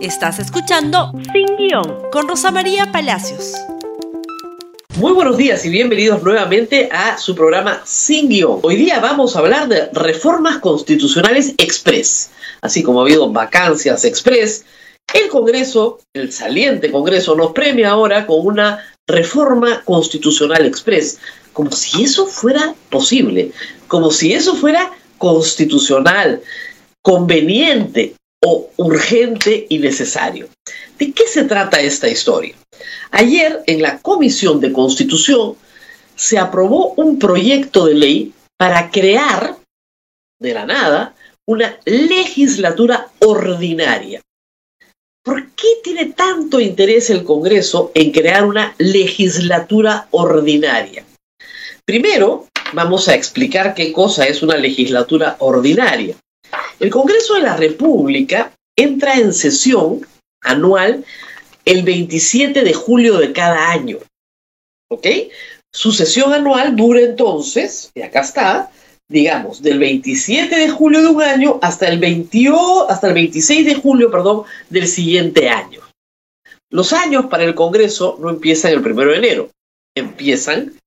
Estás escuchando Sin Guión con Rosa María Palacios. Muy buenos días y bienvenidos nuevamente a su programa Sin Guión. Hoy día vamos a hablar de reformas constitucionales express. Así como ha habido vacancias express, el Congreso, el saliente Congreso, nos premia ahora con una reforma constitucional express, como si eso fuera posible, como si eso fuera constitucional, conveniente o urgente y necesario. ¿De qué se trata esta historia? Ayer en la Comisión de Constitución se aprobó un proyecto de ley para crear de la nada una legislatura ordinaria. ¿Por qué tiene tanto interés el Congreso en crear una legislatura ordinaria? Primero, vamos a explicar qué cosa es una legislatura ordinaria. El Congreso de la República entra en sesión anual el 27 de julio de cada año. ¿Ok? Su sesión anual dura entonces, y acá está, digamos, del 27 de julio de un año hasta el, 20, hasta el 26 de julio, perdón, del siguiente año. Los años para el Congreso no empiezan el 1 de enero, empiezan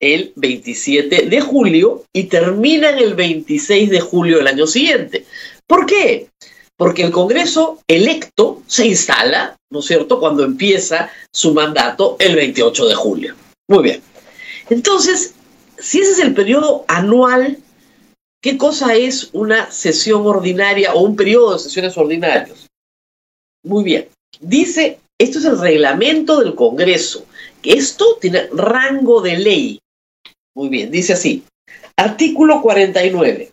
el 27 de julio y terminan el 26 de julio del año siguiente. ¿Por qué? Porque el Congreso electo se instala, ¿no es cierto?, cuando empieza su mandato el 28 de julio. Muy bien. Entonces, si ese es el periodo anual, ¿qué cosa es una sesión ordinaria o un periodo de sesiones ordinarios? Muy bien. Dice, esto es el reglamento del Congreso, que esto tiene rango de ley. Muy bien, dice así. Artículo 49.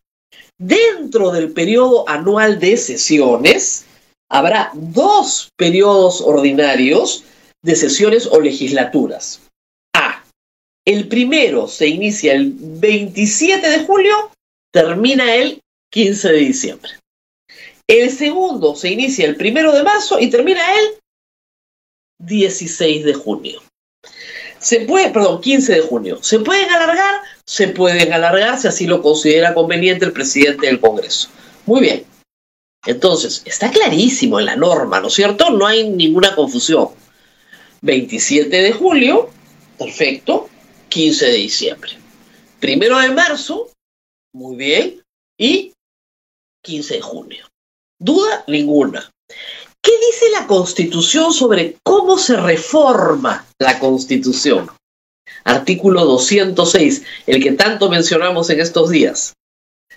Dentro del periodo anual de sesiones, habrá dos periodos ordinarios de sesiones o legislaturas. A. El primero se inicia el 27 de julio, termina el 15 de diciembre. El segundo se inicia el primero de marzo y termina el 16 de junio. Se puede, perdón, 15 de junio. ¿Se pueden alargar? Se pueden alargar si así lo considera conveniente el presidente del Congreso. Muy bien. Entonces, está clarísimo en la norma, ¿no es cierto? No hay ninguna confusión. 27 de julio, perfecto, 15 de diciembre. Primero de marzo, muy bien, y 15 de junio. Duda ninguna. ¿Qué dice la Constitución sobre cómo se reforma la Constitución? Artículo 206, el que tanto mencionamos en estos días.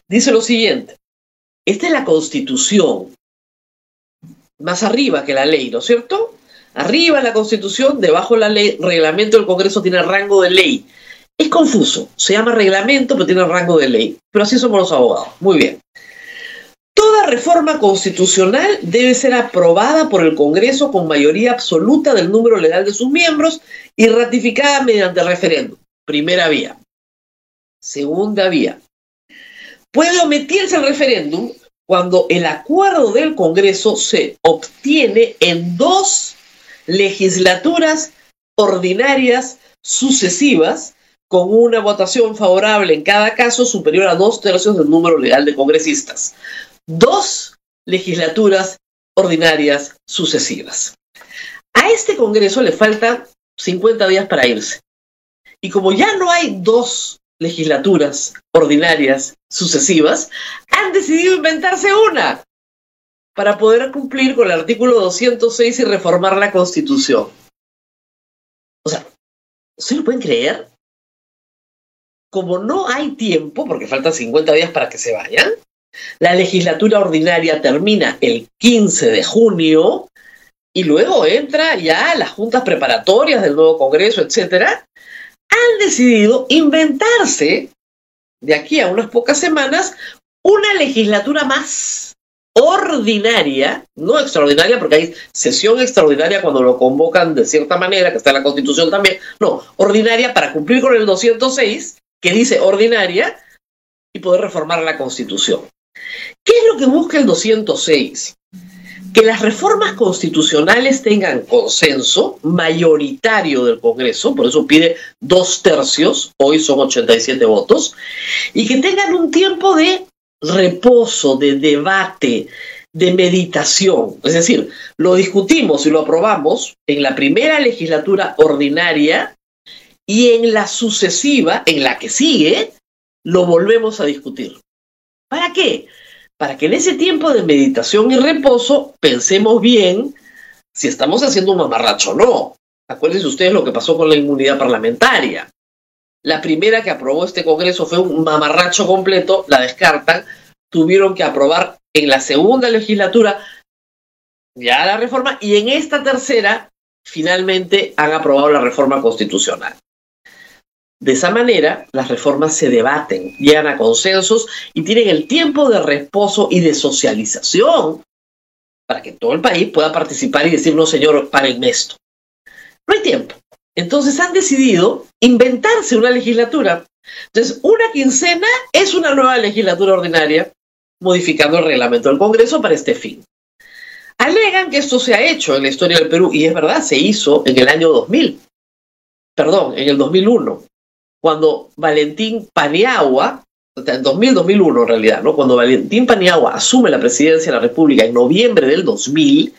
Dice lo siguiente, esta es la Constitución, más arriba que la ley, ¿no es cierto? Arriba la Constitución, debajo la ley, reglamento del Congreso tiene rango de ley. Es confuso, se llama reglamento, pero tiene rango de ley. Pero así somos los abogados. Muy bien. Toda reforma constitucional debe ser aprobada por el Congreso con mayoría absoluta del número legal de sus miembros y ratificada mediante referéndum. Primera vía. Segunda vía. Puede omitirse el referéndum cuando el acuerdo del Congreso se obtiene en dos legislaturas ordinarias sucesivas con una votación favorable en cada caso superior a dos tercios del número legal de congresistas dos legislaturas ordinarias sucesivas. A este Congreso le faltan 50 días para irse. Y como ya no hay dos legislaturas ordinarias sucesivas, han decidido inventarse una para poder cumplir con el artículo 206 y reformar la Constitución. O sea, ¿se lo pueden creer? Como no hay tiempo, porque faltan 50 días para que se vayan, la legislatura ordinaria termina el 15 de junio y luego entra ya las juntas preparatorias del nuevo Congreso, etcétera. Han decidido inventarse de aquí a unas pocas semanas una legislatura más ordinaria, no extraordinaria, porque hay sesión extraordinaria cuando lo convocan de cierta manera, que está en la Constitución también, no, ordinaria para cumplir con el 206, que dice ordinaria, y poder reformar la Constitución. ¿Qué es lo que busca el 206? Que las reformas constitucionales tengan consenso mayoritario del Congreso, por eso pide dos tercios, hoy son 87 votos, y que tengan un tiempo de reposo, de debate, de meditación. Es decir, lo discutimos y lo aprobamos en la primera legislatura ordinaria y en la sucesiva, en la que sigue, lo volvemos a discutir. ¿Para qué? Para que en ese tiempo de meditación y reposo pensemos bien si estamos haciendo un mamarracho o no. Acuérdense ustedes lo que pasó con la inmunidad parlamentaria. La primera que aprobó este Congreso fue un mamarracho completo, la descartan, tuvieron que aprobar en la segunda legislatura ya la reforma y en esta tercera finalmente han aprobado la reforma constitucional. De esa manera, las reformas se debaten, llegan a consensos y tienen el tiempo de reposo y de socialización para que todo el país pueda participar y decir, no señor, paren esto. No hay tiempo. Entonces han decidido inventarse una legislatura. Entonces, una quincena es una nueva legislatura ordinaria, modificando el reglamento del Congreso para este fin. Alegan que esto se ha hecho en la historia del Perú, y es verdad, se hizo en el año 2000, perdón, en el 2001, cuando Valentín Paniagua, en 2000-2001 en realidad, ¿no? cuando Valentín Paniagua asume la presidencia de la República en noviembre del 2000,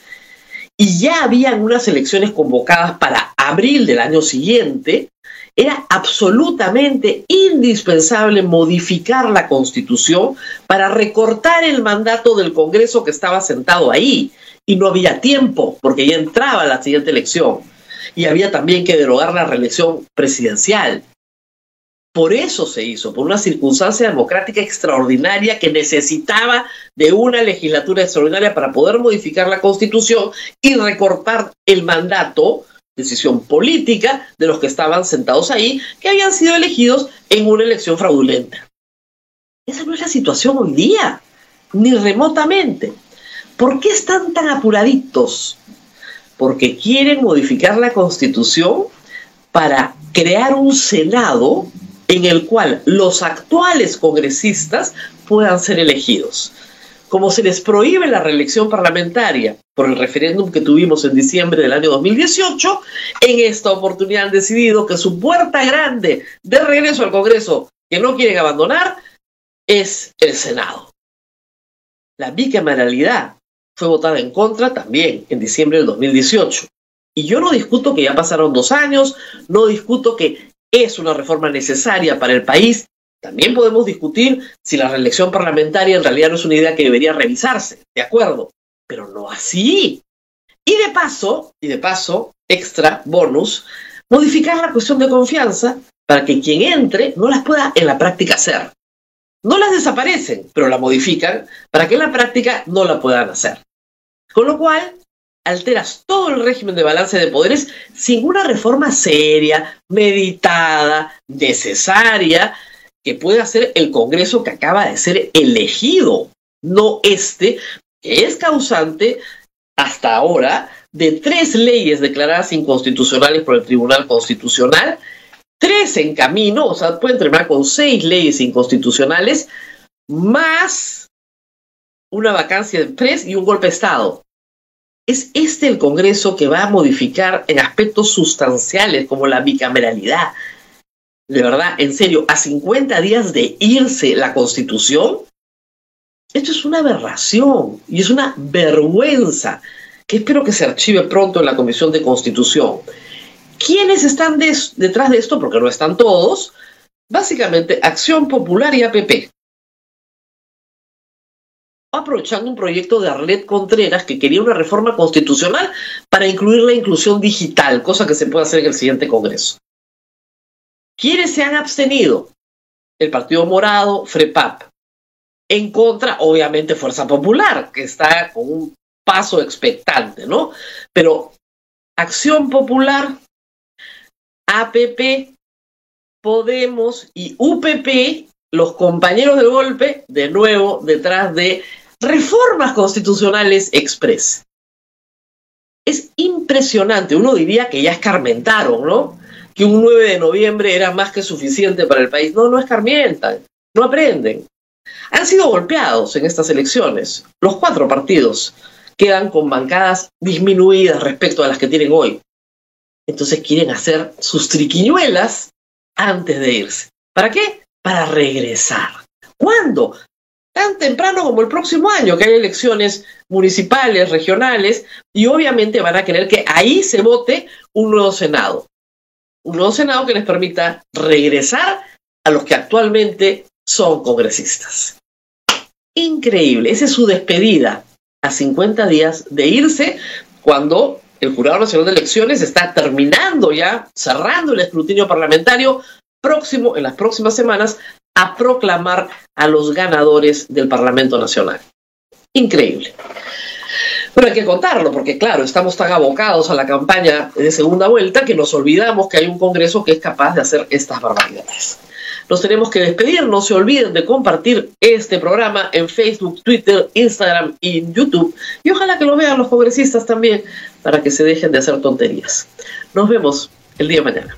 y ya habían unas elecciones convocadas para abril del año siguiente, era absolutamente indispensable modificar la constitución para recortar el mandato del Congreso que estaba sentado ahí. Y no había tiempo, porque ya entraba la siguiente elección. Y había también que derogar la reelección presidencial. Por eso se hizo, por una circunstancia democrática extraordinaria que necesitaba de una legislatura extraordinaria para poder modificar la constitución y recortar el mandato, decisión política, de los que estaban sentados ahí, que habían sido elegidos en una elección fraudulenta. Esa no es la situación hoy día, ni remotamente. ¿Por qué están tan apuraditos? Porque quieren modificar la constitución para crear un Senado en el cual los actuales congresistas puedan ser elegidos. Como se les prohíbe la reelección parlamentaria por el referéndum que tuvimos en diciembre del año 2018, en esta oportunidad han decidido que su puerta grande de regreso al Congreso que no quieren abandonar es el Senado. La bicameralidad fue votada en contra también en diciembre del 2018. Y yo no discuto que ya pasaron dos años, no discuto que es una reforma necesaria para el país. También podemos discutir si la reelección parlamentaria en realidad no es una idea que debería revisarse, de acuerdo, pero no así. Y de paso, y de paso, extra bonus, modificar la cuestión de confianza para que quien entre no las pueda en la práctica hacer. No las desaparecen, pero la modifican para que en la práctica no la puedan hacer. Con lo cual, alteras todo el régimen de balance de poderes sin una reforma seria, meditada, necesaria, que pueda hacer el Congreso que acaba de ser elegido, no este, que es causante hasta ahora de tres leyes declaradas inconstitucionales por el Tribunal Constitucional, tres en camino, o sea, pueden terminar con seis leyes inconstitucionales, más una vacancia de tres y un golpe de Estado. ¿Es este el Congreso que va a modificar en aspectos sustanciales como la bicameralidad? De verdad, en serio, a 50 días de irse la Constitución, esto es una aberración y es una vergüenza que espero que se archive pronto en la Comisión de Constitución. ¿Quiénes están detrás de esto? Porque no están todos. Básicamente, Acción Popular y APP aprovechando un proyecto de Arlet Contreras que quería una reforma constitucional para incluir la inclusión digital, cosa que se puede hacer en el siguiente Congreso. ¿Quiénes se han abstenido? El Partido Morado, FREPAP. En contra, obviamente, Fuerza Popular, que está con un paso expectante, ¿no? Pero Acción Popular, APP, Podemos y UPP, los compañeros del golpe, de nuevo detrás de reformas constitucionales express. Es impresionante, uno diría que ya escarmentaron, ¿no? Que un 9 de noviembre era más que suficiente para el país. No, no escarmientan, no aprenden. Han sido golpeados en estas elecciones. Los cuatro partidos quedan con bancadas disminuidas respecto a las que tienen hoy. Entonces quieren hacer sus triquiñuelas antes de irse. ¿Para qué? Para regresar. ¿Cuándo? Tan temprano como el próximo año, que hay elecciones municipales, regionales, y obviamente van a querer que ahí se vote un nuevo Senado. Un nuevo Senado que les permita regresar a los que actualmente son congresistas. Increíble, esa es su despedida a 50 días de irse cuando el Jurado Nacional de Elecciones está terminando ya, cerrando el escrutinio parlamentario próximo, en las próximas semanas, a proclamar a los ganadores del Parlamento Nacional. Increíble. Pero hay que contarlo, porque claro, estamos tan abocados a la campaña de segunda vuelta que nos olvidamos que hay un Congreso que es capaz de hacer estas barbaridades. Nos tenemos que despedir, no se olviden de compartir este programa en Facebook, Twitter, Instagram y YouTube. Y ojalá que lo vean los congresistas también, para que se dejen de hacer tonterías. Nos vemos el día de mañana.